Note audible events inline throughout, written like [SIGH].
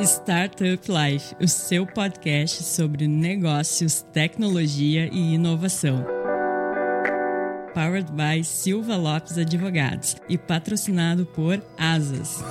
Startup Life, o seu podcast sobre negócios, tecnologia e inovação. Powered by Silva Lopes Advogados e patrocinado por Asas.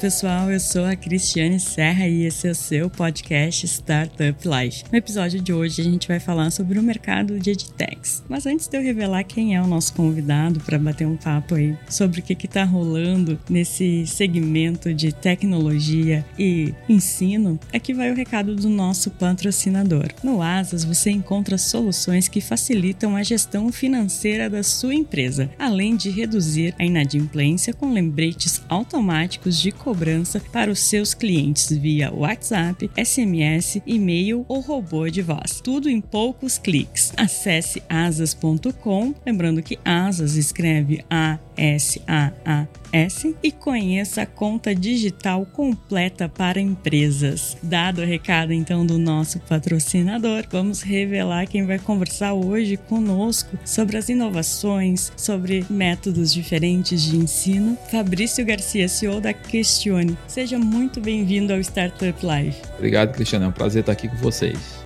Pessoal, eu sou a Cristiane Serra e esse é o seu podcast Startup Life. No episódio de hoje a gente vai falar sobre o mercado de edtechs. Mas antes de eu revelar quem é o nosso convidado para bater um papo aí sobre o que está rolando nesse segmento de tecnologia e ensino, aqui vai o recado do nosso patrocinador. No Asas você encontra soluções que facilitam a gestão financeira da sua empresa, além de reduzir a inadimplência com lembretes automáticos de cobrança para os seus clientes via WhatsApp, SMS, e-mail ou robô de voz. Tudo em poucos cliques. Acesse asas.com, lembrando que Asas escreve A S A A S e conheça a conta digital completa para empresas. Dado o recado então do nosso patrocinador, vamos revelar quem vai conversar hoje conosco sobre as inovações, sobre métodos diferentes de ensino. Fabrício Garcia, CEO da Questione. Seja muito bem-vindo ao Startup Live. Obrigado, Cristiano. É um prazer estar aqui com vocês.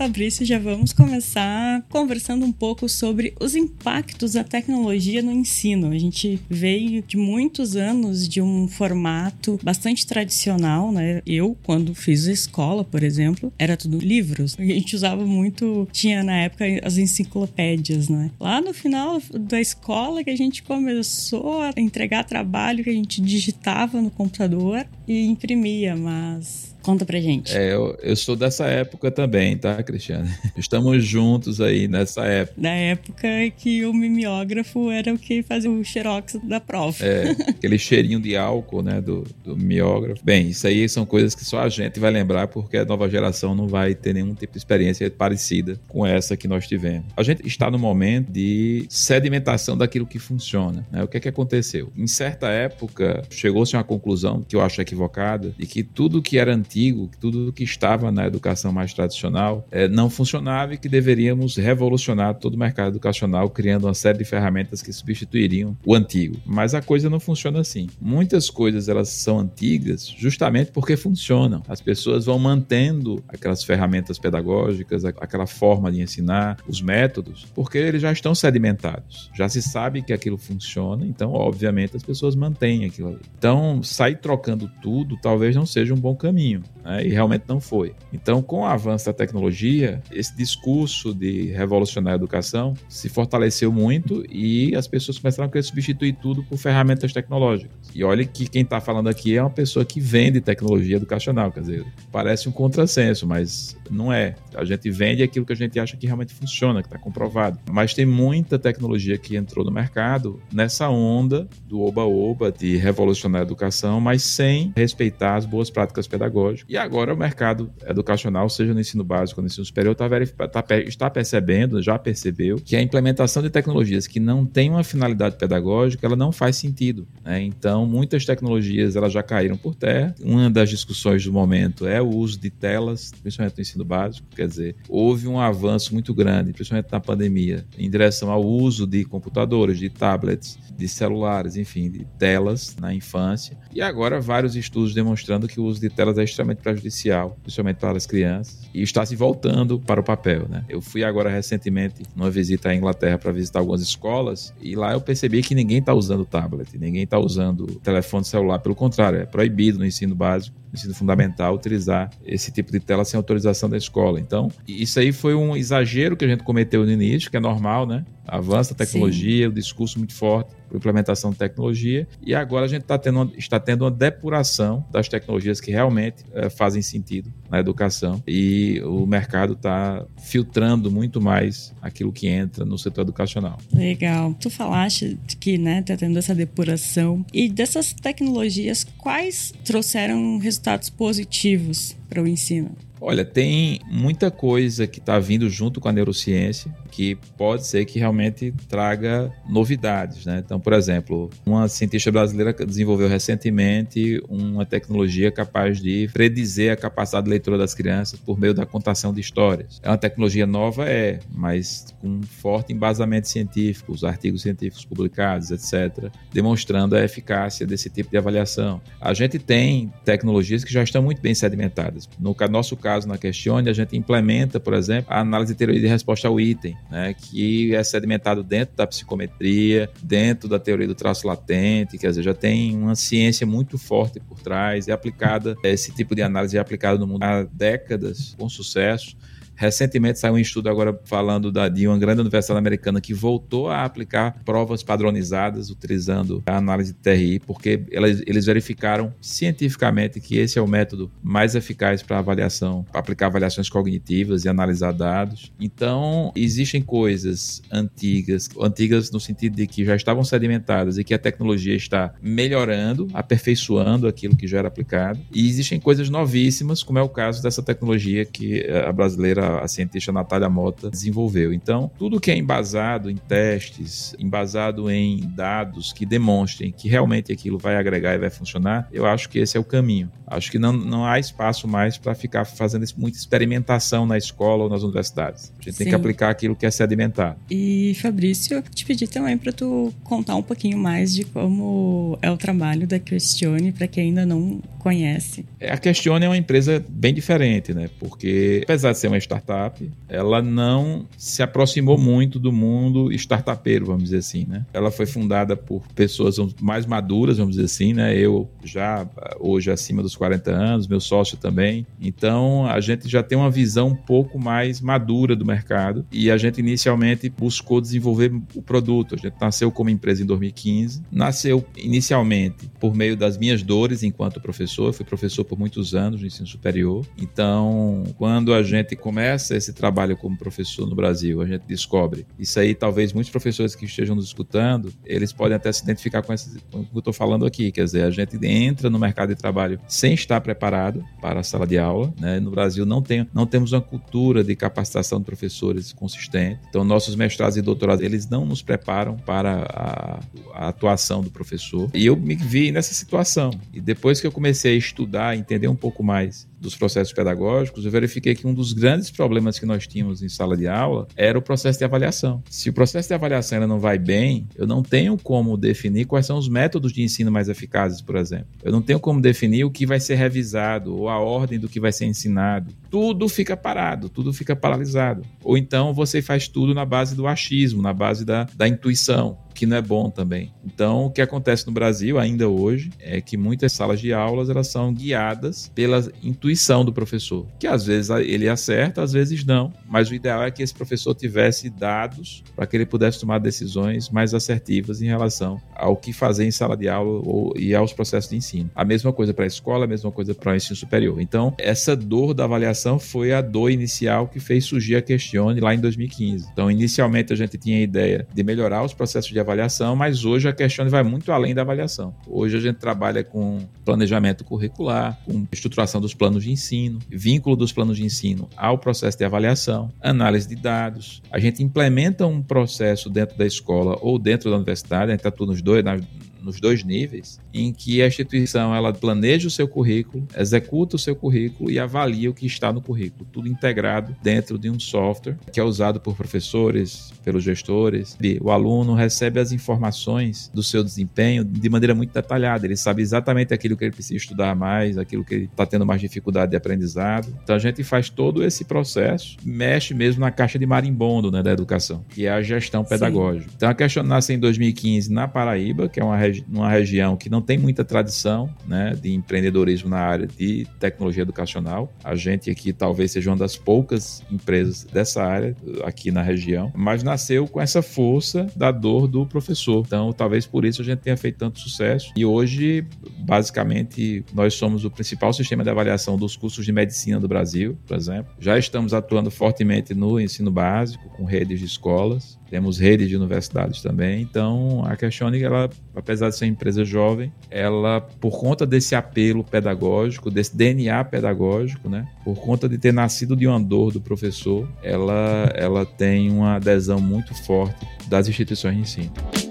Fabrício, já vamos começar conversando um pouco sobre os impactos da tecnologia no ensino. A gente veio de muitos anos de um formato bastante tradicional, né? Eu, quando fiz a escola, por exemplo, era tudo livros. A gente usava muito, tinha na época as enciclopédias, né? Lá no final da escola que a gente começou a entregar trabalho que a gente digitava no computador e imprimia, mas Conta pra gente. É, eu, eu sou dessa época também, tá, Cristiane? [LAUGHS] Estamos juntos aí nessa época. Da época que o mimeógrafo era o que fazia o xerox da prova. É, [LAUGHS] aquele cheirinho de álcool, né, do, do mimeógrafo. Bem, isso aí são coisas que só a gente vai lembrar porque a nova geração não vai ter nenhum tipo de experiência parecida com essa que nós tivemos. A gente está no momento de sedimentação daquilo que funciona. Né? O que é que aconteceu? Em certa época, chegou-se a uma conclusão que eu acho equivocada de que tudo que era antigo, que tudo que estava na educação mais tradicional é, não funcionava e que deveríamos revolucionar todo o mercado educacional, criando uma série de ferramentas que substituiriam o antigo. Mas a coisa não funciona assim. Muitas coisas elas são antigas justamente porque funcionam. As pessoas vão mantendo aquelas ferramentas pedagógicas, aquela forma de ensinar, os métodos, porque eles já estão sedimentados. Já se sabe que aquilo funciona, então, obviamente, as pessoas mantêm aquilo ali. Então, sair trocando tudo talvez não seja um bom caminho né? e realmente não foi. Então, com o avanço da tecnologia, esse discurso de revolucionar a educação se fortaleceu muito e as pessoas começaram a querer substituir tudo por ferramentas tecnológicas. E olha que quem está falando aqui é uma pessoa que vende tecnologia educacional, quer dizer, parece um contrassenso, mas não é. A gente vende aquilo que a gente acha que realmente funciona, que está comprovado. Mas tem muita tecnologia que entrou no mercado nessa onda do oba-oba de revolucionar a educação, mas sem respeitar as boas práticas pedagógicas. E agora o mercado educacional, seja no ensino básico ou no ensino superior, tá, tá, está percebendo, já percebeu, que a implementação de tecnologias que não têm uma finalidade pedagógica, ela não faz sentido. Né? Então, muitas tecnologias elas já caíram por terra. Uma das discussões do momento é o uso de telas, principalmente no ensino ensino básico, quer dizer, houve um avanço muito grande, principalmente na pandemia, em direção ao uso de computadores, de tablets, de celulares, enfim, de telas na infância. E agora vários estudos demonstrando que o uso de telas é extremamente prejudicial, principalmente para as crianças, e está se voltando para o papel, né? Eu fui agora recentemente numa visita à Inglaterra para visitar algumas escolas e lá eu percebi que ninguém está usando tablet, ninguém está usando telefone celular, pelo contrário, é proibido no ensino básico ensino fundamental utilizar esse tipo de tela sem autorização da escola. Então, isso aí foi um exagero que a gente cometeu no início, que é normal, né? Avança a tecnologia, Sim. o discurso muito forte implementação de tecnologia, e agora a gente tá tendo, está tendo uma depuração das tecnologias que realmente é, fazem sentido na educação e o mercado está filtrando muito mais aquilo que entra no setor educacional. Legal. Tu falaste que né, tá tendo essa depuração e dessas tecnologias, quais trouxeram resultados positivos para o ensino? Olha, tem muita coisa que está vindo junto com a neurociência que pode ser que realmente traga novidades, né? Então, por exemplo, uma cientista brasileira desenvolveu recentemente uma tecnologia capaz de predizer a capacidade de leitura das crianças por meio da contação de histórias. É uma tecnologia nova, é, mas com forte embasamento científico, os artigos científicos publicados, etc., demonstrando a eficácia desse tipo de avaliação. A gente tem tecnologias que já estão muito bem sedimentadas. No nosso caso, na Questione, a gente implementa, por exemplo, a análise de teoria de resposta ao item né, que é sedimentado dentro da psicometria, dentro da teoria do traço latente, quer dizer, já tem uma ciência muito forte por trás, é aplicada, esse tipo de análise é aplicado no mundo décadas com sucesso. Recentemente saiu um estudo agora falando da, de uma grande universidade americana que voltou a aplicar provas padronizadas utilizando a análise de TRI, porque elas, eles verificaram cientificamente que esse é o método mais eficaz para avaliação, para aplicar avaliações cognitivas e analisar dados. Então, existem coisas antigas, antigas no sentido de que já estavam sedimentadas e que a tecnologia está melhorando, aperfeiçoando aquilo que já era aplicado. E existem coisas novíssimas, como é o caso dessa tecnologia que a brasileira a, cientista Natália Mota desenvolveu. Então, tudo que é embasado em testes, embasado em dados que demonstrem que realmente aquilo vai agregar e vai funcionar, eu acho que esse é o caminho. Acho que não, não há espaço mais para ficar fazendo muita experimentação na escola ou nas universidades. A gente Sim. tem que aplicar aquilo que é sedimentado. E, Fabrício, eu te pedi também para tu contar um pouquinho mais de como é o trabalho da Questione para quem ainda não conhece. A Questione é uma empresa bem diferente, né? Porque, apesar de ser uma startup, ela não se aproximou muito do mundo startupeiro, vamos dizer assim, né? Ela foi fundada por pessoas mais maduras, vamos dizer assim, né? Eu já hoje acima dos 40 anos, meu sócio também. Então, a gente já tem uma visão um pouco mais madura do mercado e a gente inicialmente buscou desenvolver o produto. A gente nasceu como empresa em 2015, nasceu inicialmente por meio das minhas dores enquanto professor, eu fui professor por muitos anos no ensino superior. Então, quando a gente começa esse trabalho como professor no Brasil, a gente descobre. Isso aí, talvez muitos professores que estejam nos escutando, eles podem até se identificar com, esse, com o que eu estou falando aqui. Quer dizer, a gente entra no mercado de trabalho sem estar preparado para a sala de aula. Né? No Brasil, não, tem, não temos uma cultura de capacitação de professores consistente. Então, nossos mestrados e doutorados, eles não nos preparam para a, a atuação do professor. E eu me vi nessa situação. E depois que eu comecei a estudar, entender um pouco mais dos processos pedagógicos, eu verifiquei que um dos grandes problemas que nós tínhamos em sala de aula era o processo de avaliação. Se o processo de avaliação ainda não vai bem, eu não tenho como definir quais são os métodos de ensino mais eficazes, por exemplo. Eu não tenho como definir o que vai ser revisado ou a ordem do que vai ser ensinado. Tudo fica parado, tudo fica paralisado. Ou então você faz tudo na base do achismo, na base da, da intuição que não é bom também. Então, o que acontece no Brasil ainda hoje é que muitas salas de aulas elas são guiadas pela intuição do professor, que às vezes ele acerta, às vezes não, mas o ideal é que esse professor tivesse dados para que ele pudesse tomar decisões mais assertivas em relação ao que fazer em sala de aula ou, e aos processos de ensino. A mesma coisa para a escola, a mesma coisa para o ensino superior. Então, essa dor da avaliação foi a dor inicial que fez surgir a Questione lá em 2015. Então, inicialmente a gente tinha a ideia de melhorar os processos de avaliação avaliação, mas hoje a questão vai muito além da avaliação. Hoje a gente trabalha com planejamento curricular, com estruturação dos planos de ensino, vínculo dos planos de ensino ao processo de avaliação, análise de dados. A gente implementa um processo dentro da escola ou dentro da universidade, a gente está tudo nos dois, nos dois níveis, em que a instituição ela planeja o seu currículo, executa o seu currículo e avalia o que está no currículo, tudo integrado dentro de um software que é usado por professores, pelos gestores. O aluno recebe as informações do seu desempenho de maneira muito detalhada, ele sabe exatamente aquilo que ele precisa estudar mais, aquilo que ele está tendo mais dificuldade de aprendizado. Então a gente faz todo esse processo, mexe mesmo na caixa de marimbondo né, da educação, que é a gestão pedagógica. Sim. Então a questão nasce em 2015 na Paraíba, que é uma região regi numa região que não tem muita tradição né, de empreendedorismo na área de tecnologia educacional. A gente aqui talvez seja uma das poucas empresas dessa área aqui na região, mas nasceu com essa força da dor do professor. Então, talvez por isso a gente tenha feito tanto sucesso. E hoje, basicamente, nós somos o principal sistema de avaliação dos cursos de medicina do Brasil, por exemplo. Já estamos atuando fortemente no ensino básico, com redes de escolas temos rede de universidades também. Então, a Questione, ela, apesar de ser uma empresa jovem, ela, por conta desse apelo pedagógico, desse DNA pedagógico, né, por conta de ter nascido de uma dor do professor, ela, ela tem uma adesão muito forte das instituições de ensino.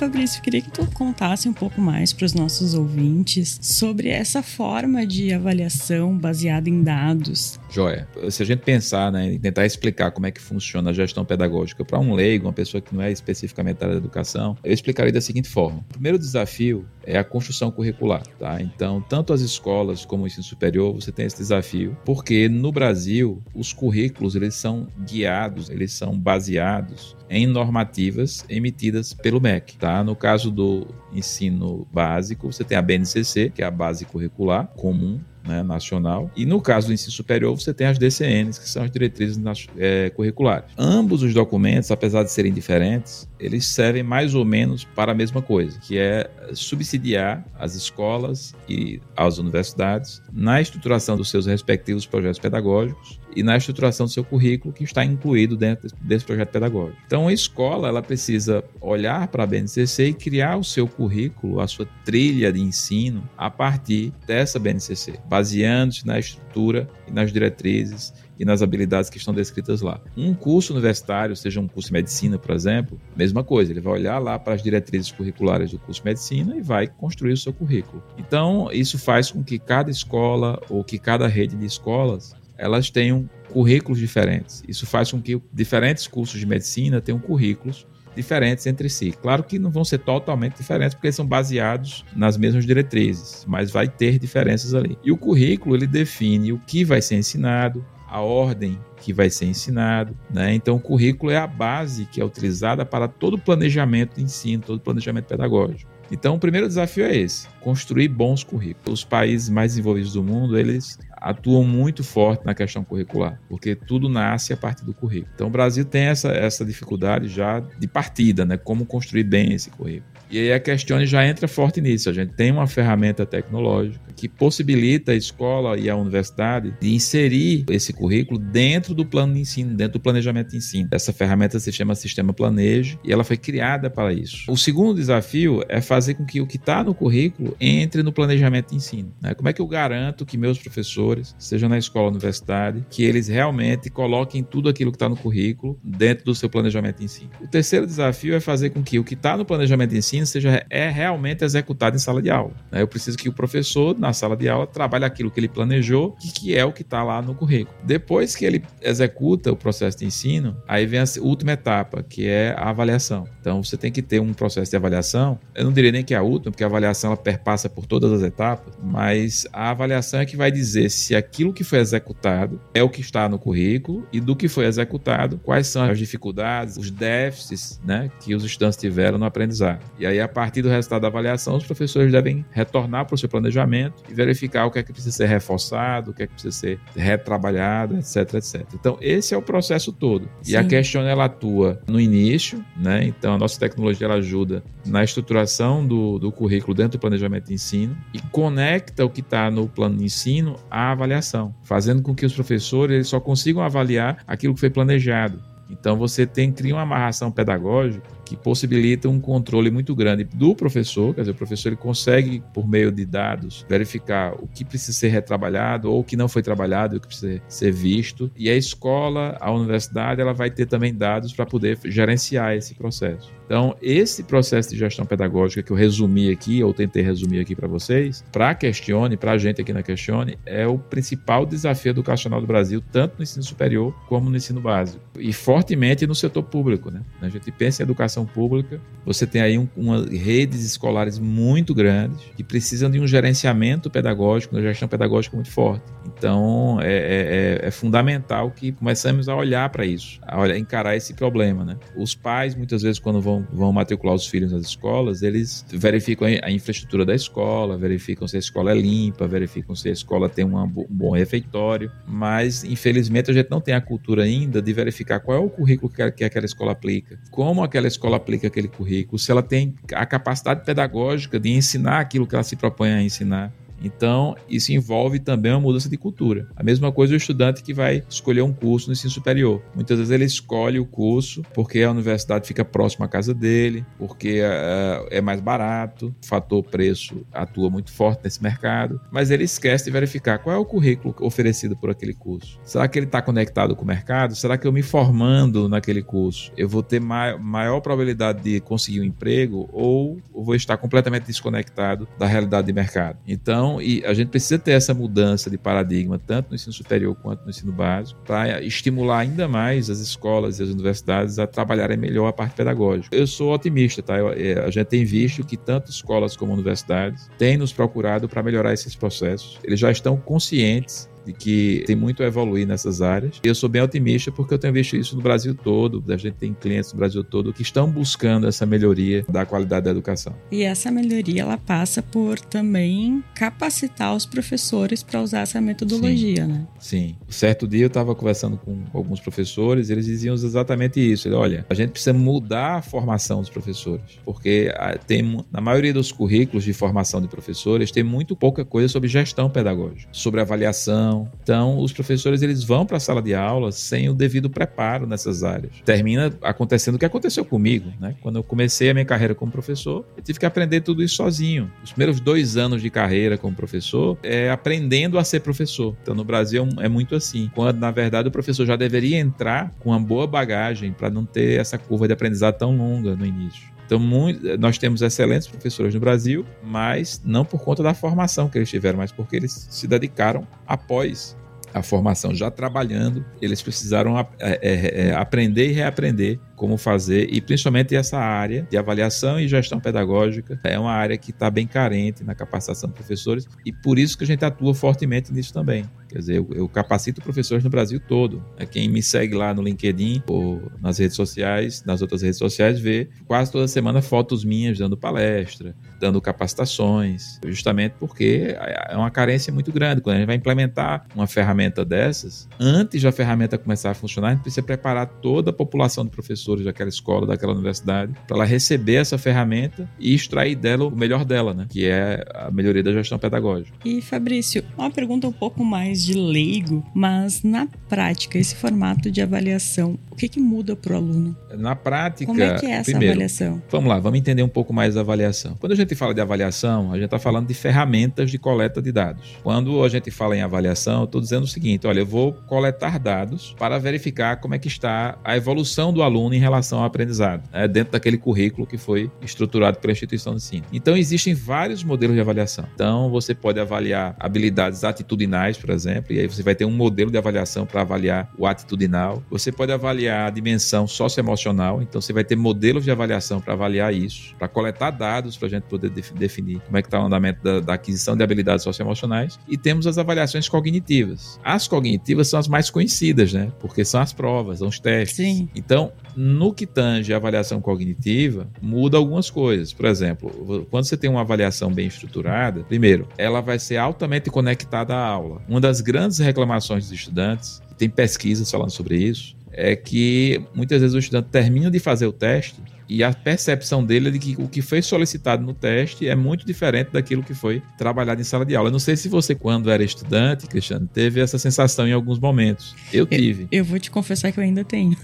Fabrício, queria que tu contasse um pouco mais para os nossos ouvintes sobre essa forma de avaliação baseada em dados. Joia. Se a gente pensar né, tentar explicar como é que funciona a gestão pedagógica para um leigo, uma pessoa que não é especificamente da área da educação, eu explicaria da seguinte forma. O primeiro desafio é a construção curricular. Tá? Então, tanto as escolas como o ensino superior, você tem esse desafio, porque no Brasil, os currículos eles são guiados, eles são baseados em normativas emitidas pelo MEC. Tá? No caso do ensino básico, você tem a BNCC, que é a base curricular comum né, nacional. E no caso do ensino superior, você tem as DCNs, que são as diretrizes é, curriculares. Ambos os documentos, apesar de serem diferentes, eles servem mais ou menos para a mesma coisa, que é subsidiar as escolas e as universidades na estruturação dos seus respectivos projetos pedagógicos e na estruturação do seu currículo que está incluído dentro desse projeto pedagógico. Então, a escola ela precisa olhar para a BNCC e criar o seu currículo, a sua trilha de ensino a partir dessa BNCC, baseando-se na estrutura e nas diretrizes e nas habilidades que estão descritas lá. Um curso universitário, seja um curso de medicina, por exemplo, mesma coisa, ele vai olhar lá para as diretrizes curriculares do curso de medicina e vai construir o seu currículo. Então, isso faz com que cada escola ou que cada rede de escolas elas tenham currículos diferentes. Isso faz com que diferentes cursos de medicina tenham currículos diferentes entre si. Claro que não vão ser totalmente diferentes, porque eles são baseados nas mesmas diretrizes, mas vai ter diferenças ali. E o currículo ele define o que vai ser ensinado, a ordem que vai ser ensinado. Né? Então, o currículo é a base que é utilizada para todo o planejamento de ensino, todo o planejamento pedagógico. Então, o primeiro desafio é esse: construir bons currículos. Os países mais desenvolvidos do mundo, eles atuam muito forte na questão curricular, porque tudo nasce a partir do currículo. Então, o Brasil tem essa, essa dificuldade já de partida, né? Como construir bem esse currículo. E aí a Questione já entra forte nisso. A gente tem uma ferramenta tecnológica que possibilita a escola e a universidade de inserir esse currículo dentro do plano de ensino, dentro do planejamento de ensino. Essa ferramenta se chama Sistema Planeje e ela foi criada para isso. O segundo desafio é fazer com que o que está no currículo entre no planejamento de ensino. Né? Como é que eu garanto que meus professores, seja na escola ou universidade, que eles realmente coloquem tudo aquilo que está no currículo dentro do seu planejamento de ensino? O terceiro desafio é fazer com que o que está no planejamento de ensino seja é realmente executado em sala de aula. Né? Eu preciso que o professor, na sala de aula, trabalhe aquilo que ele planejou e que é o que está lá no currículo. Depois que ele executa o processo de ensino, aí vem a última etapa, que é a avaliação. Então, você tem que ter um processo de avaliação. Eu não diria nem que é a última, porque a avaliação ela perpassa por todas as etapas, mas a avaliação é que vai dizer se aquilo que foi executado é o que está no currículo e do que foi executado, quais são as dificuldades, os déficits né, que os estudantes tiveram no aprendizado. E aí, a partir do resultado da avaliação, os professores devem retornar para o seu planejamento e verificar o que é que precisa ser reforçado, o que é que precisa ser retrabalhado, etc, etc. Então, esse é o processo todo. Sim. E a Question, ela atua no início, né? Então, a nossa tecnologia, ela ajuda na estruturação do, do currículo dentro do planejamento de ensino e conecta o que está no plano de ensino à avaliação, fazendo com que os professores eles só consigam avaliar aquilo que foi planejado. Então, você tem cria uma amarração pedagógica que possibilita um controle muito grande do professor, quer dizer, o professor ele consegue, por meio de dados, verificar o que precisa ser retrabalhado ou o que não foi trabalhado, o que precisa ser visto. E a escola, a universidade, ela vai ter também dados para poder gerenciar esse processo. Então, esse processo de gestão pedagógica que eu resumi aqui, ou tentei resumir aqui para vocês, para a Questione, para a gente aqui na Questione, é o principal desafio educacional do Brasil, tanto no ensino superior como no ensino básico. E fortemente no setor público. Né? A gente pensa em educação pública, você tem aí um, uma redes escolares muito grandes que precisam de um gerenciamento pedagógico, uma gestão pedagógica muito forte. Então, é, é, é, é fundamental que começamos a olhar para isso, a olhar, encarar esse problema. Né? Os pais, muitas vezes, quando vão, vão matricular os filhos nas escolas, eles verificam a infraestrutura da escola, verificam se a escola é limpa, verificam se a escola tem um bom refeitório, mas, infelizmente, a gente não tem a cultura ainda de verificar qual é o currículo que aquela escola aplica, como aquela escola aplica aquele currículo, se ela tem a capacidade pedagógica de ensinar aquilo que ela se propõe a ensinar. Então, isso envolve também uma mudança de cultura. A mesma coisa o estudante que vai escolher um curso no ensino superior. Muitas vezes ele escolhe o curso porque a universidade fica próxima à casa dele, porque uh, é mais barato, o fator preço atua muito forte nesse mercado, mas ele esquece de verificar qual é o currículo oferecido por aquele curso. Será que ele está conectado com o mercado? Será que eu me formando naquele curso, eu vou ter ma maior probabilidade de conseguir um emprego ou vou estar completamente desconectado da realidade de mercado? Então, então, e a gente precisa ter essa mudança de paradigma, tanto no ensino superior quanto no ensino básico, para estimular ainda mais as escolas e as universidades a trabalharem melhor a parte pedagógica. Eu sou otimista, tá? Eu, é, a gente tem visto que tanto escolas como universidades têm nos procurado para melhorar esses processos. Eles já estão conscientes de que tem muito a evoluir nessas áreas. Eu sou bem otimista porque eu tenho visto isso no Brasil todo, a gente tem clientes no Brasil todo que estão buscando essa melhoria da qualidade da educação. E essa melhoria ela passa por também capacitar os professores para usar essa metodologia, Sim. né? Sim. Certo dia eu estava conversando com alguns professores, eles diziam exatamente isso. Olha, a gente precisa mudar a formação dos professores, porque ah, tem na maioria dos currículos de formação de professores tem muito pouca coisa sobre gestão pedagógica, sobre avaliação então, os professores eles vão para a sala de aula sem o devido preparo nessas áreas. Termina acontecendo o que aconteceu comigo, né? Quando eu comecei a minha carreira como professor, eu tive que aprender tudo isso sozinho. Os primeiros dois anos de carreira como professor é aprendendo a ser professor. Então, no Brasil é muito assim. Quando, na verdade, o professor já deveria entrar com uma boa bagagem para não ter essa curva de aprendizado tão longa no início. Então, muito, nós temos excelentes professores no Brasil, mas não por conta da formação que eles tiveram, mas porque eles se dedicaram após a formação, já trabalhando, eles precisaram é, é, é, aprender e reaprender como fazer, e principalmente essa área de avaliação e gestão pedagógica é uma área que está bem carente na capacitação de professores, e por isso que a gente atua fortemente nisso também. Quer dizer, eu, capacito professores no Brasil todo. É quem me segue lá no LinkedIn ou nas redes sociais, nas outras redes sociais, vê quase toda semana fotos minhas dando palestra, dando capacitações, justamente porque é uma carência muito grande. Quando a gente vai implementar uma ferramenta dessas, antes da ferramenta começar a funcionar, a gente precisa preparar toda a população de professores daquela escola, daquela universidade, para ela receber essa ferramenta e extrair dela o melhor dela, né? Que é a melhoria da gestão pedagógica. E Fabrício, uma pergunta um pouco mais de leigo, mas na prática, esse formato de avaliação, o que, que muda para o aluno? Na prática. Como é que é essa primeiro, avaliação? Vamos lá, vamos entender um pouco mais da avaliação. Quando a gente fala de avaliação, a gente está falando de ferramentas de coleta de dados. Quando a gente fala em avaliação, eu estou dizendo o seguinte: olha, eu vou coletar dados para verificar como é que está a evolução do aluno em relação ao aprendizado, né, dentro daquele currículo que foi estruturado pela instituição de ensino. Então, existem vários modelos de avaliação. Então, você pode avaliar habilidades atitudinais, por exemplo e aí você vai ter um modelo de avaliação para avaliar o atitudinal. Você pode avaliar a dimensão socioemocional, então você vai ter modelos de avaliação para avaliar isso, para coletar dados para a gente poder definir como é que está o andamento da, da aquisição de habilidades socioemocionais. E temos as avaliações cognitivas. As cognitivas são as mais conhecidas, né? Porque são as provas, são os testes. Sim. Então, no que tange a avaliação cognitiva, muda algumas coisas. Por exemplo, quando você tem uma avaliação bem estruturada, primeiro, ela vai ser altamente conectada à aula. Uma das grandes reclamações dos estudantes, tem pesquisas falando sobre isso, é que muitas vezes o estudante termina de fazer o teste e a percepção dele é de que o que foi solicitado no teste é muito diferente daquilo que foi trabalhado em sala de aula. Eu não sei se você, quando era estudante, Cristiano, teve essa sensação em alguns momentos. Eu tive. Eu, eu vou te confessar que eu ainda tenho.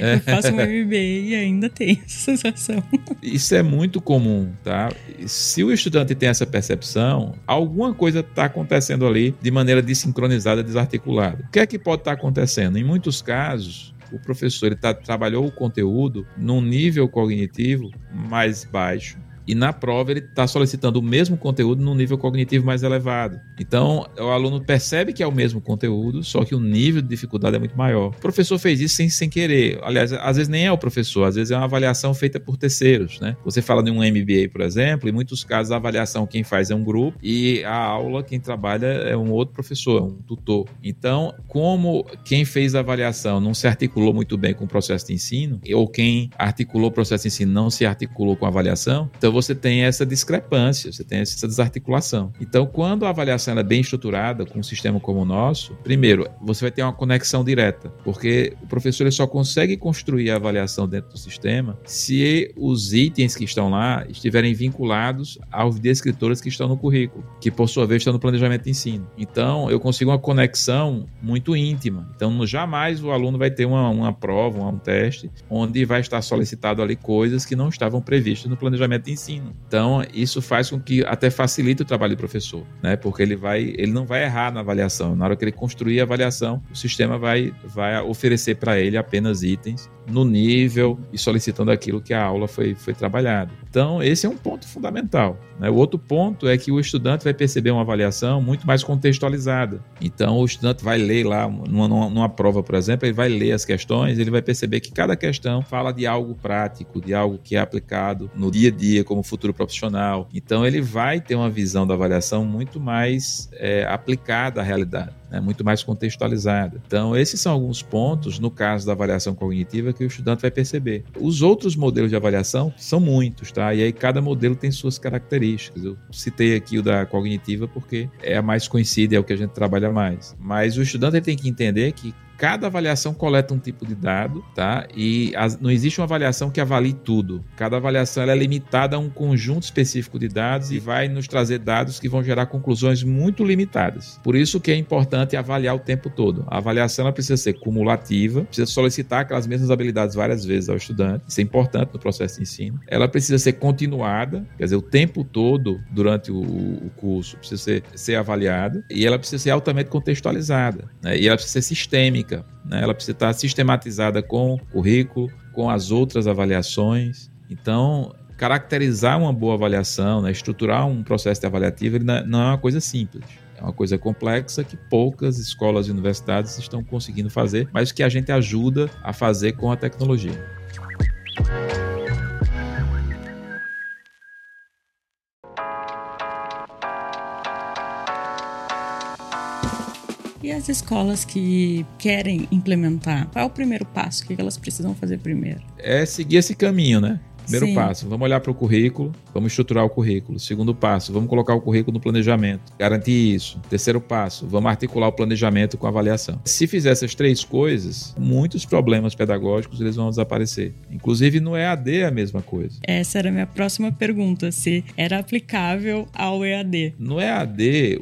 É. [LAUGHS] eu faço meu MBA e ainda tenho essa sensação. Isso é muito comum, tá? Se o estudante tem essa percepção, alguma coisa está acontecendo ali de maneira desincronizada, desarticulada. O que é que pode estar tá acontecendo? Em muitos casos, o professor ele tá, trabalhou o conteúdo num nível cognitivo mais baixo e na prova ele está solicitando o mesmo conteúdo num nível cognitivo mais elevado. Então, o aluno percebe que é o mesmo conteúdo, só que o nível de dificuldade é muito maior. O professor fez isso sem, sem querer. Aliás, às vezes nem é o professor, às vezes é uma avaliação feita por terceiros, né? Você fala de um MBA, por exemplo, em muitos casos a avaliação quem faz é um grupo e a aula quem trabalha é um outro professor, é um tutor. Então, como quem fez a avaliação não se articulou muito bem com o processo de ensino, ou quem articulou o processo de ensino não se articulou com a avaliação, então você tem essa discrepância, você tem essa desarticulação. Então, quando a avaliação é bem estruturada, com um sistema como o nosso, primeiro, você vai ter uma conexão direta, porque o professor ele só consegue construir a avaliação dentro do sistema se os itens que estão lá estiverem vinculados aos descritores que estão no currículo, que por sua vez estão no planejamento de ensino. Então, eu consigo uma conexão muito íntima. Então, jamais o aluno vai ter uma, uma prova, um teste, onde vai estar solicitado ali coisas que não estavam previstas no planejamento de ensino. Então, isso faz com que até facilite o trabalho do professor, né? Porque ele vai, ele não vai errar na avaliação. Na hora que ele construir a avaliação, o sistema vai, vai oferecer para ele apenas itens no nível e solicitando aquilo que a aula foi, foi trabalhada. Então, esse é um ponto fundamental. Né? O outro ponto é que o estudante vai perceber uma avaliação muito mais contextualizada. Então, o estudante vai ler lá, numa, numa prova, por exemplo, ele vai ler as questões, ele vai perceber que cada questão fala de algo prático, de algo que é aplicado no dia a dia como futuro profissional. Então, ele vai ter uma visão da avaliação muito mais é, aplicada à realidade né, muito mais contextualizada. Então, esses são alguns pontos, no caso da avaliação cognitiva, que o estudante vai perceber. Os outros modelos de avaliação são muitos, tá? E aí cada modelo tem suas características. Eu citei aqui o da cognitiva porque é a mais conhecida, é o que a gente trabalha mais. Mas o estudante tem que entender que cada avaliação coleta um tipo de dado, tá? E as, não existe uma avaliação que avalie tudo. Cada avaliação é limitada a um conjunto específico de dados e vai nos trazer dados que vão gerar conclusões muito limitadas. Por isso que é importante avaliar o tempo todo. A avaliação ela precisa ser cumulativa, precisa solicitar aquelas mesmas habilidades várias vezes ao estudante. Isso é importante no processo de ensino. Ela precisa ser continuada, quer dizer, o tempo todo durante o, o curso precisa ser, ser avaliada e ela precisa ser altamente contextualizada. Né? E ela precisa ser sistêmica né? Ela precisa estar sistematizada com o currículo, com as outras avaliações. Então, caracterizar uma boa avaliação, né? estruturar um processo de avaliativo, não é uma coisa simples. É uma coisa complexa que poucas escolas e universidades estão conseguindo fazer, mas que a gente ajuda a fazer com a tecnologia. E as escolas que querem implementar, qual é o primeiro passo? O que elas precisam fazer primeiro? É seguir esse caminho, né? Primeiro Sim. passo, vamos olhar para o currículo, vamos estruturar o currículo. Segundo passo, vamos colocar o currículo no planejamento, garantir isso. Terceiro passo, vamos articular o planejamento com a avaliação. Se fizer essas três coisas, muitos problemas pedagógicos eles vão desaparecer. Inclusive no EAD é a mesma coisa. Essa era a minha próxima pergunta, se era aplicável ao EAD. No EAD,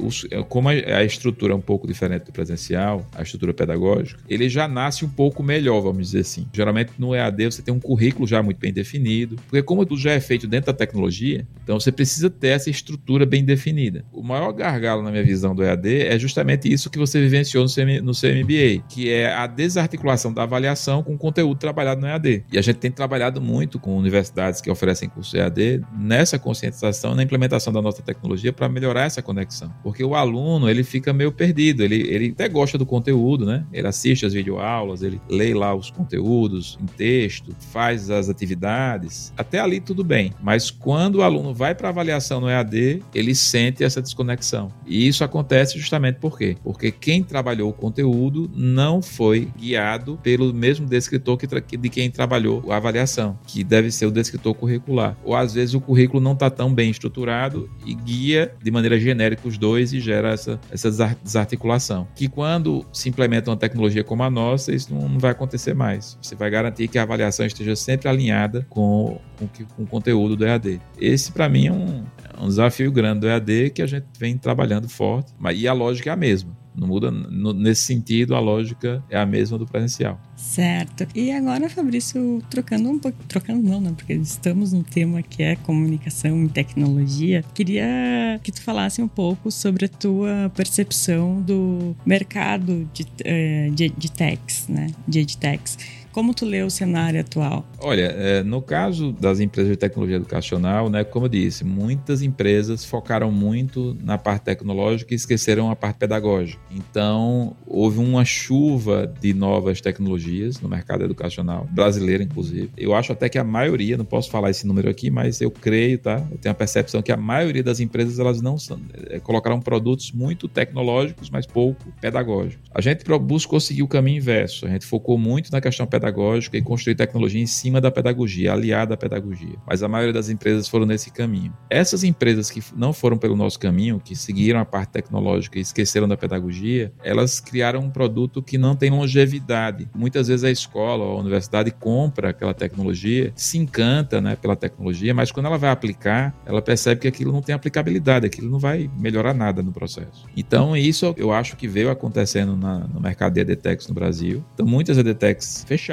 como a estrutura é um pouco diferente do presencial, a estrutura pedagógica, ele já nasce um pouco melhor, vamos dizer assim. Geralmente no EAD você tem um currículo já muito bem definido, porque como tudo já é feito dentro da tecnologia, então você precisa ter essa estrutura bem definida. O maior gargalo na minha visão do EAD é justamente isso que você vivenciou no, CM, no CMBA, que é a desarticulação da avaliação com o conteúdo trabalhado no EAD. E a gente tem trabalhado muito com universidades que oferecem curso EAD nessa conscientização, na implementação da nossa tecnologia para melhorar essa conexão. Porque o aluno, ele fica meio perdido, ele, ele até gosta do conteúdo, né? Ele assiste as videoaulas, ele lê lá os conteúdos em texto, faz as atividades, até ali tudo bem, mas quando o aluno vai para avaliação no EAD, ele sente essa desconexão. E isso acontece justamente por quê? Porque quem trabalhou o conteúdo não foi guiado pelo mesmo descritor que de quem trabalhou a avaliação, que deve ser o descritor curricular. Ou às vezes o currículo não está tão bem estruturado e guia de maneira genérica os dois e gera essa, essa desarticulação. Que quando se implementa uma tecnologia como a nossa, isso não, não vai acontecer mais. Você vai garantir que a avaliação esteja sempre alinhada com com, com o conteúdo do EAD. Esse, para mim, é um, é um desafio grande do EAD que a gente vem trabalhando forte, mas, e a lógica é a mesma. Não muda no, nesse sentido, a lógica é a mesma do presencial. Certo. E agora, Fabrício, trocando um pouco, trocando não, né? Porque estamos num tema que é comunicação e tecnologia. Queria que tu falasse um pouco sobre a tua percepção do mercado de, eh, de, de techs, né? De edtechs Como tu lê o cenário atual? Olha, é, no caso das empresas de tecnologia educacional, né, como eu disse, muitas empresas focaram muito na parte tecnológica e esqueceram a parte pedagógica. Então, houve uma chuva de novas tecnologias no mercado educacional, brasileiro inclusive. Eu acho até que a maioria, não posso falar esse número aqui, mas eu creio, tá? Eu tenho a percepção que a maioria das empresas elas não são, é, colocaram produtos muito tecnológicos, mas pouco pedagógicos. A gente buscou seguir o caminho inverso. A gente focou muito na questão pedagógica e construir tecnologia em cima da pedagogia, aliada à pedagogia. Mas a maioria das empresas foram nesse caminho. Essas empresas que não foram pelo nosso caminho, que seguiram a parte tecnológica e esqueceram da pedagogia, elas criaram um produto que não tem longevidade. Muitas vezes a escola ou a universidade compra aquela tecnologia, se encanta né, pela tecnologia, mas quando ela vai aplicar, ela percebe que aquilo não tem aplicabilidade, aquilo não vai melhorar nada no processo. Então, isso eu acho que veio acontecendo na, no mercado de EDTechs no Brasil. Então, muitas EDTechs fecharam,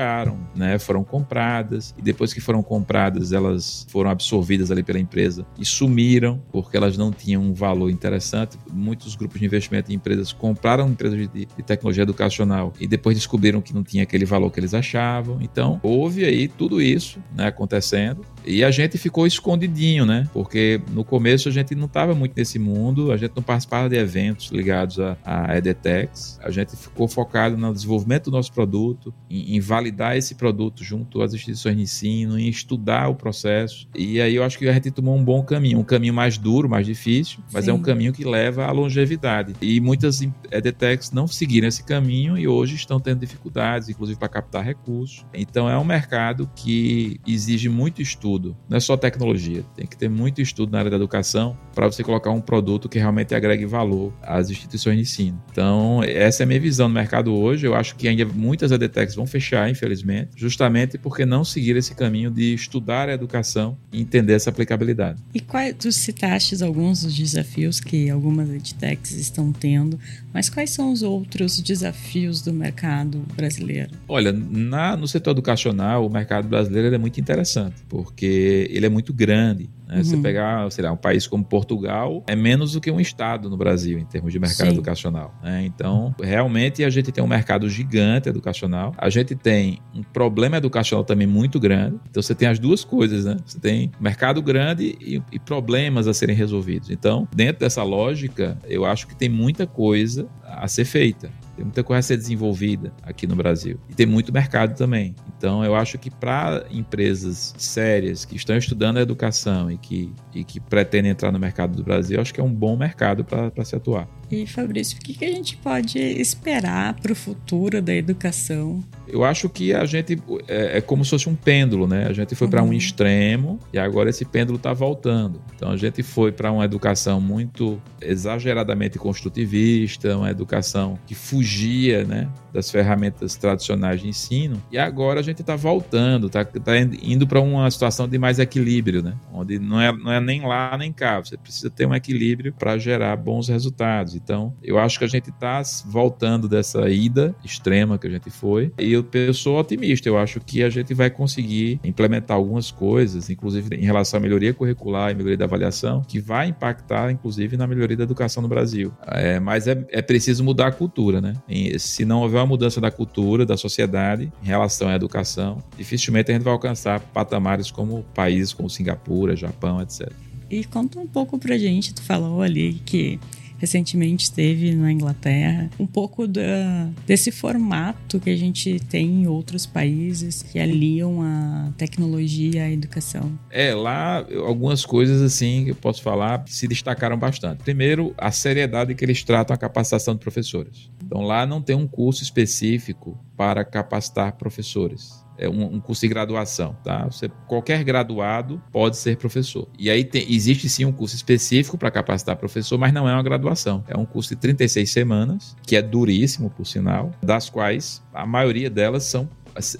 né, foram compradas, e depois que foram compradas, elas foram absorvidas ali pela empresa e sumiram, porque elas não tinham um valor interessante. Muitos grupos de investimento em empresas compraram empresas de, de tecnologia educacional e depois descobriram que não tinha aquele valor que eles achavam. Então, houve aí tudo isso né, acontecendo. E a gente ficou escondidinho, né? Porque no começo a gente não estava muito nesse mundo, a gente não participava de eventos ligados a, a EDTechs. A gente ficou focado no desenvolvimento do nosso produto, em, em, validar esse produto junto às instituições de ensino, em estudar o processo. E aí eu acho que a gente tomou um bom caminho, um caminho mais duro, mais difícil, mas Sim. é um caminho que leva à longevidade. E muitas EDTechs não seguiram esse caminho e hoje estão tendo dificuldades, inclusive para captar recursos. Então é um mercado que exige muito estudo não é só tecnologia. Tem que ter muito estudo na área da educação para você colocar um produto que realmente agregue valor às instituições de ensino. Então, essa é a minha visão no mercado hoje. Eu acho que ainda muitas EDTechs vão fechar, infelizmente, justamente porque não seguir esse caminho de estudar a educação e entender essa aplicabilidade. E quais, tu citaste alguns dos desafios que algumas EdTechs estão tendo, mas quais são os outros desafios do mercado brasileiro? Olha, na, no setor educacional, o mercado brasileiro é muito interessante, porque porque ele é muito grande. Né? Uhum. Você pegar, sei lá, um país como Portugal, é menos do que um estado no Brasil em termos de mercado Sim. educacional. Né? Então, realmente a gente tem um mercado gigante educacional. A gente tem um problema educacional também muito grande. Então, você tem as duas coisas, né? Você tem mercado grande e, e problemas a serem resolvidos. Então, dentro dessa lógica, eu acho que tem muita coisa a ser feita. Tem muita coisa a ser desenvolvida aqui no Brasil. E tem muito mercado também. Então, eu acho que para empresas sérias que estão estudando a educação e que, e que pretendem entrar no mercado do Brasil, acho que é um bom mercado para se atuar. E Fabrício, o que, que a gente pode esperar para o futuro da educação? Eu acho que a gente é, é como se fosse um pêndulo, né? A gente foi uhum. para um extremo e agora esse pêndulo está voltando. Então a gente foi para uma educação muito exageradamente construtivista, uma educação que fugia, né, das ferramentas tradicionais de ensino. E agora a gente está voltando, está tá indo para uma situação de mais equilíbrio, né? Onde não é, não é nem lá nem cá. Você precisa ter um equilíbrio para gerar bons resultados. Então, eu acho que a gente está voltando dessa ida extrema que a gente foi. E eu, eu sou otimista. Eu acho que a gente vai conseguir implementar algumas coisas, inclusive em relação à melhoria curricular e melhoria da avaliação, que vai impactar, inclusive, na melhoria da educação no Brasil. É, mas é, é preciso mudar a cultura, né? E, se não houver uma mudança da cultura, da sociedade, em relação à educação, dificilmente a gente vai alcançar patamares como países como Singapura, Japão, etc. E conta um pouco pra gente, tu falou ali que recentemente esteve na Inglaterra, um pouco da, desse formato que a gente tem em outros países que aliam a tecnologia à educação. É, lá algumas coisas assim que eu posso falar se destacaram bastante. Primeiro, a seriedade que eles tratam a capacitação de professores. Então lá não tem um curso específico para capacitar professores é um, um, curso de graduação, tá? Você, qualquer graduado pode ser professor. E aí tem, existe sim um curso específico para capacitar professor, mas não é uma graduação. É um curso de 36 semanas, que é duríssimo, por sinal, das quais a maioria delas são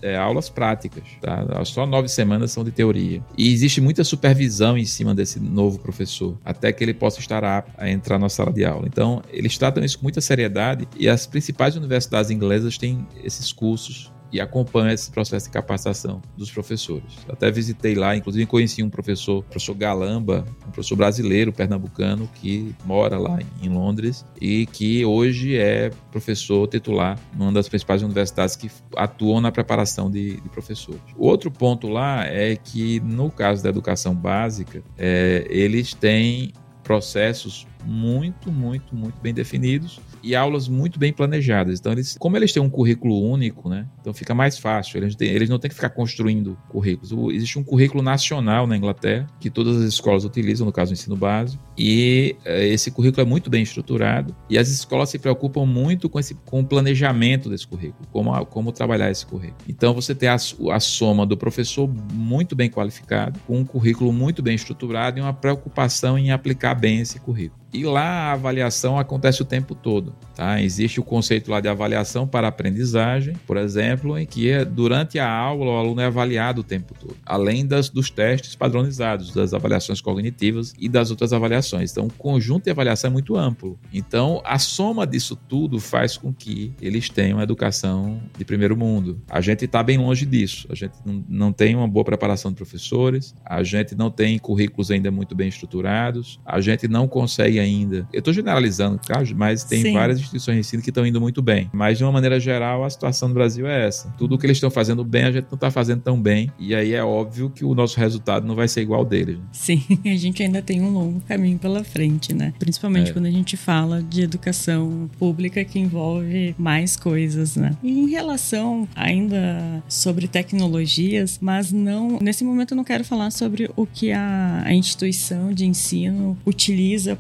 é, aulas práticas, tá? Só nove semanas são de teoria. E existe muita supervisão em cima desse novo professor, até que ele possa estar apto a entrar na sala de aula. Então, eles tratam isso com muita seriedade e as principais universidades inglesas têm esses cursos e acompanho esse processo de capacitação dos professores. Até visitei lá, inclusive conheci um professor, professor Galamba, um professor brasileiro, pernambucano, que mora lá em Londres e que hoje é professor titular numa das principais universidades que atuam na preparação de, de professores. Outro ponto lá é que, no caso da educação básica, é, eles têm processos muito, muito, muito bem definidos e aulas muito bem planejadas. Então, eles, como eles têm um currículo único, né? Então fica mais fácil. Eles, têm, eles não têm que ficar construindo currículos. Existe um currículo nacional na Inglaterra que todas as escolas utilizam, no caso do ensino básico, e eh, esse currículo é muito bem estruturado e as escolas se preocupam muito com, esse, com o planejamento desse currículo, como, como trabalhar esse currículo. Então você tem a, a soma do professor muito bem qualificado, com um currículo muito bem estruturado e uma preocupação em aplicar bem esse currículo. E lá a avaliação acontece o tempo todo. Tá? Existe o conceito lá de avaliação para aprendizagem, por exemplo, em que é, durante a aula o aluno é avaliado o tempo todo, além das, dos testes padronizados, das avaliações cognitivas e das outras avaliações. Então, o conjunto de avaliação é muito amplo. Então, a soma disso tudo faz com que eles tenham educação de primeiro mundo. A gente está bem longe disso. A gente não, tem uma boa preparação de professores, a gente não tem currículos ainda muito bem estruturados, a gente não consegue ainda. Eu estou generalizando, tá? mas tem Sim. Várias instituições de ensino que estão indo muito bem. Mas, de uma maneira geral, a situação no Brasil é essa. Tudo o que eles estão fazendo bem, a gente não está fazendo tão bem. E aí é óbvio que o nosso resultado não vai ser igual deles. Sim, [LAUGHS] a gente ainda tem um longo caminho pela frente, né? Principalmente é. quando a gente fala de educação pública que envolve mais coisas, né? E em relação ainda sobre tecnologias, mas não nesse momento eu não quero falar sobre o que a, a instituição de ensino utiliza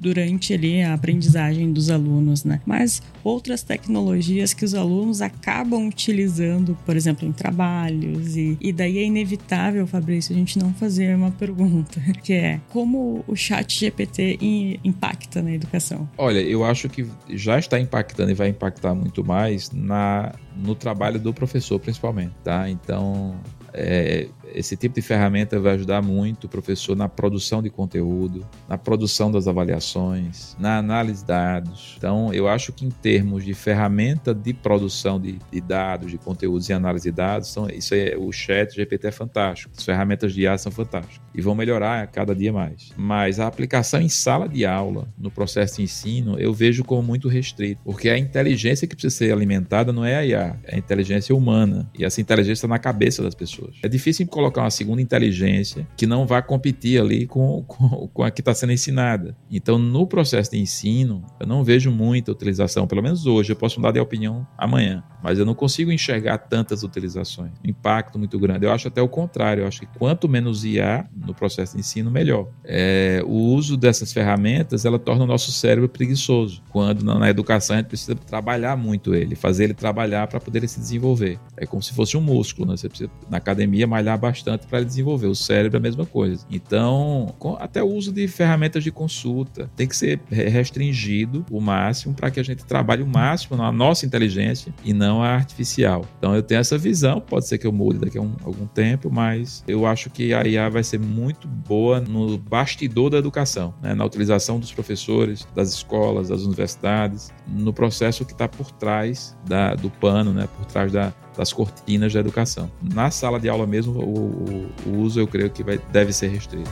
durante ali a aprendizagem dos alunos, né? Mas outras tecnologias que os alunos acabam utilizando, por exemplo, em trabalhos e, e daí é inevitável, Fabrício, a gente não fazer uma [LAUGHS] pergunta, que é como o chat GPT impacta na educação? Olha, eu acho que já está impactando e vai impactar muito mais na no trabalho do professor, principalmente, tá? Então, é, esse tipo de ferramenta vai ajudar muito o professor na produção de conteúdo, na produção das avaliações, na análise de dados. Então, eu acho que em termos de ferramenta de produção de, de dados, de conteúdos e análise de dados, são, isso é, o chat GPT é fantástico. As ferramentas de IA são fantásticas e vão melhorar a cada dia mais. Mas a aplicação em sala de aula, no processo de ensino, eu vejo como muito restrito, porque a inteligência que precisa ser alimentada não é a IA, é a inteligência humana. E essa inteligência está na cabeça das pessoas. É difícil colocar uma segunda inteligência que não vai competir ali com, com, com a que está sendo ensinada. Então, no processo de ensino, eu não vejo muita utilização, pelo menos hoje. Eu posso mudar de opinião amanhã, mas eu não consigo enxergar tantas utilizações. Impacto muito grande. Eu acho até o contrário. Eu acho que quanto menos IA no processo de ensino, melhor. É, o uso dessas ferramentas, ela torna o nosso cérebro preguiçoso. Quando na, na educação a gente precisa trabalhar muito ele, fazer ele trabalhar para poder ele se desenvolver. É como se fosse um músculo, né? Você precisa, na academia, malhar bastante para ele desenvolver. O cérebro é a mesma coisa. Então, até o uso de ferramentas de consulta tem que ser restringido o máximo para que a gente trabalhe o máximo na nossa inteligência e não a artificial. Então, eu tenho essa visão. Pode ser que eu mude daqui a um, algum tempo, mas eu acho que a IA vai ser muito boa no bastidor da educação, né? na utilização dos professores, das escolas, das universidades, no processo que está por trás da, do pano, né? por trás da, das cortinas da educação. Na sala de aula mesmo, o, o, o uso eu creio que vai, deve ser restrito.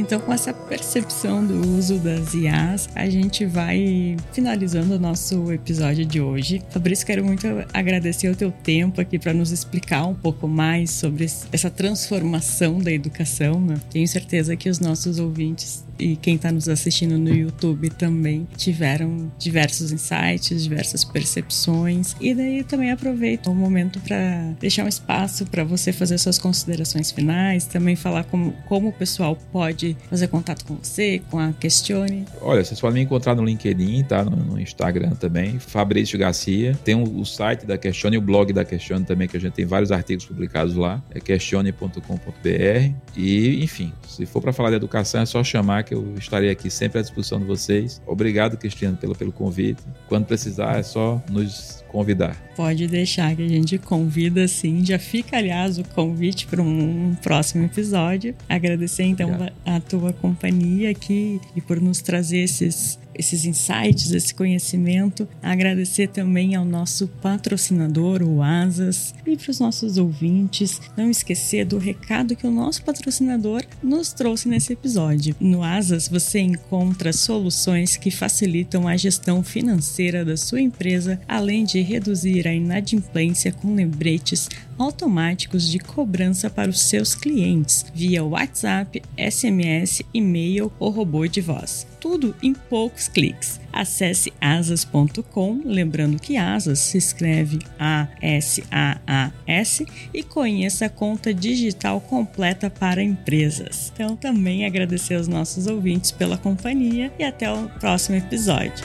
Então, com essa percepção do uso das IAs, a gente vai finalizando o nosso episódio de hoje. Fabrício, quero muito agradecer o teu tempo aqui para nos explicar um pouco mais sobre essa transformação da educação. Né? Tenho certeza que os nossos ouvintes e quem está nos assistindo no YouTube também tiveram diversos insights, diversas percepções. E daí também aproveito o momento para deixar um espaço para você fazer suas considerações finais, também falar como, como o pessoal pode fazer contato com você, com a Questione. Olha, vocês podem me encontrar no LinkedIn, tá? No, no Instagram também, Fabrício Garcia. Tem o, o site da Questione, o blog da Questione também, que a gente tem vários artigos publicados lá. É questione.com.br. E, enfim, se for para falar de educação, é só chamar que eu estarei aqui sempre à disposição de vocês. Obrigado, Cristiano, pelo, pelo convite. Quando precisar, é só nos convidar. Pode deixar que a gente convida sim. Já fica, aliás, o convite para um próximo episódio. Agradecer então Obrigado. a tua companhia aqui e por nos trazer esses esses insights, esse conhecimento. Agradecer também ao nosso patrocinador, o Asas, e para os nossos ouvintes. Não esquecer do recado que o nosso patrocinador nos trouxe nesse episódio. No Asas você encontra soluções que facilitam a gestão financeira da sua empresa, além de reduzir a inadimplência com lembretes automáticos de cobrança para os seus clientes via WhatsApp, SMS, e-mail ou robô de voz. Tudo em poucos cliques. Acesse asas.com, lembrando que asas se escreve A-S-A-A-S e conheça a conta digital completa para empresas. Então, também agradecer aos nossos ouvintes pela companhia e até o próximo episódio.